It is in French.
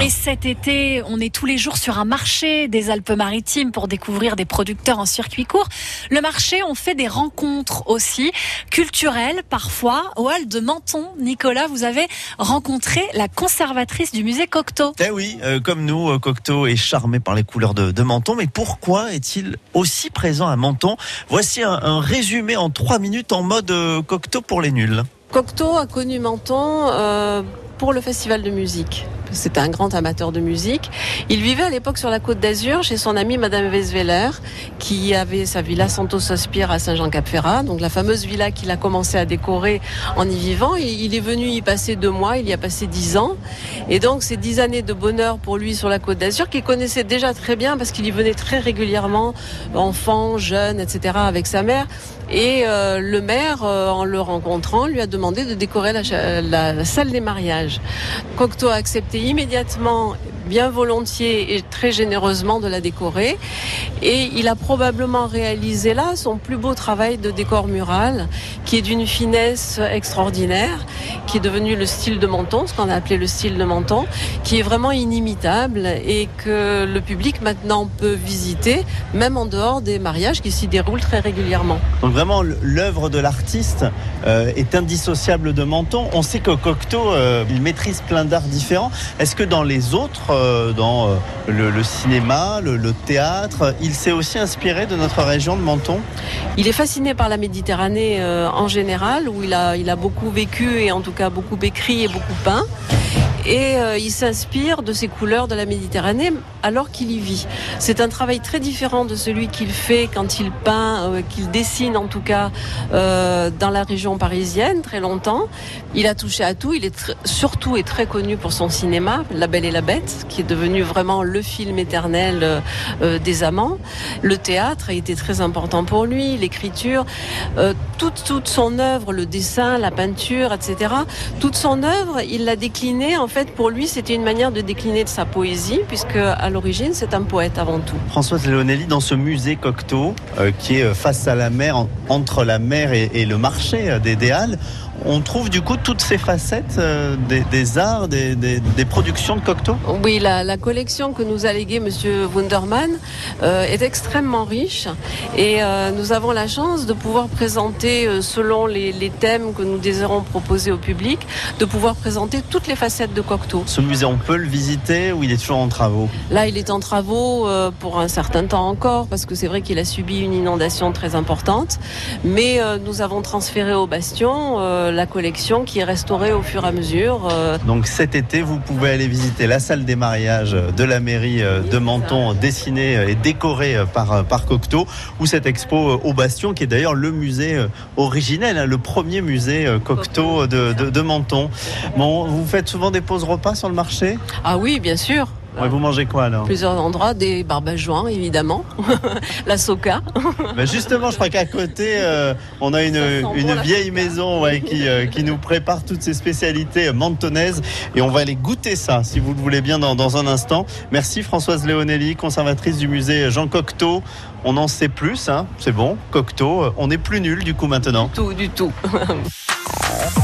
Et cet été, on est tous les jours sur un marché des Alpes-Maritimes pour découvrir des producteurs en circuit court. Le marché, on fait des rencontres aussi, culturelles parfois. Au hall de Menton, Nicolas, vous avez rencontré la conservatrice du musée Cocteau. Eh oui, euh, comme nous, euh, Cocteau est charmé par les couleurs de, de Menton. Mais pourquoi est-il aussi présent à Menton? Voici un, un résumé en trois minutes en mode euh, Cocteau pour les nuls. Cocteau a connu Menton euh, pour le festival de musique. C'était un grand amateur de musique. Il vivait à l'époque sur la côte d'Azur chez son amie Madame Weisweller, qui avait sa villa Santos Sospire à Saint-Jean-Cap-Ferrat, donc la fameuse villa qu'il a commencé à décorer en y vivant. Il, il est venu y passer deux mois, il y a passé dix ans. Et donc ces dix années de bonheur pour lui sur la côte d'Azur, qu'il connaissait déjà très bien parce qu'il y venait très régulièrement, enfant, jeune, etc., avec sa mère. Et euh, le maire, euh, en le rencontrant, lui a demandé de décorer la salle des mariages. Cocteau a accepté immédiatement, bien volontiers et très généreusement de la décorer. Et il a probablement réalisé là son plus beau travail de décor mural, qui est d'une finesse extraordinaire, qui est devenu le style de Menton, ce qu'on a appelé le style de Menton, qui est vraiment inimitable et que le public maintenant peut visiter, même en dehors des mariages qui s'y déroulent très régulièrement. Donc vraiment, l'œuvre de l'artiste euh, est indissociable de Menton. On sait que Cocteau, euh, il maîtrise plein d'arts différents. Est-ce que dans les autres, euh, dans euh, le, cinéma, le, le théâtre, il s'est aussi inspiré de notre région de Menton Il est fasciné par la Méditerranée euh, en général, où il a, il a beaucoup vécu et en tout cas beaucoup écrit et beaucoup peint. Et euh, il s'inspire de ces couleurs de la Méditerranée alors qu'il y vit. C'est un travail très différent de celui qu'il fait quand il peint, euh, qu'il dessine en tout cas euh, dans la région parisienne très longtemps. Il a touché à tout. Il est surtout et très connu pour son cinéma, La Belle et la Bête, qui est devenu vraiment le film éternel des amants. Le théâtre a été très important pour lui, l'écriture, toute, toute son œuvre, le dessin, la peinture, etc. Toute son œuvre, il l'a déclinée. En fait, pour lui, c'était une manière de décliner de sa poésie, puisque à l'origine, c'est un poète avant tout. Françoise Léonelli, dans ce musée Cocteau, euh, qui est face à la mer, en- entre la mer et, et le marché euh, des, des Halles, on trouve du coup toutes ces facettes euh, des, des arts, des, productions de Cocteau? Oui, la, la collection que nous a léguée Monsieur Wundermann euh, est extrêmement riche. Et euh, nous avons la chance de pouvoir présenter, euh, selon les, les thèmes que nous désirons proposer au public, de pouvoir présenter toutes les facettes de Cocteau. Ce musée, on peut le visiter ou il est toujours en travaux? Là, il est en travaux euh, pour un certain temps encore, parce que c'est vrai qu'il a subi une inondation très importante. Mais euh, nous avons transféré au Bastion euh, la collection qui est restaurée au fur et à mesure. Donc cet été, vous pouvez aller visiter la salle des mariages de la mairie de Menton, dessinée et décorée par, par Cocteau, ou cette expo au Bastion, qui est d'ailleurs le musée originel, hein, le premier musée Cocteau de, de, de Menton. Bon, vous faites souvent des repas sur le marché Ah oui, bien sûr. Ouais, Vous mangez quoi alors Plusieurs endroits, des barbajoins évidemment, la soca. Ben Justement, je crois qu'à côté, euh, on a une, bon, vieille maison ouais, qui, euh, qui nous prépare toutes ces spécialités euh, mentonnaises et on va aller goûter ça, si vous le voulez bien, dans, dans un instant. Merci Françoise Léonelli, conservatrice du musée Jean Cocteau. On en sait plus, hein, c'est bon, Cocteau. On n'est plus nul du coup maintenant. Tout, du tout.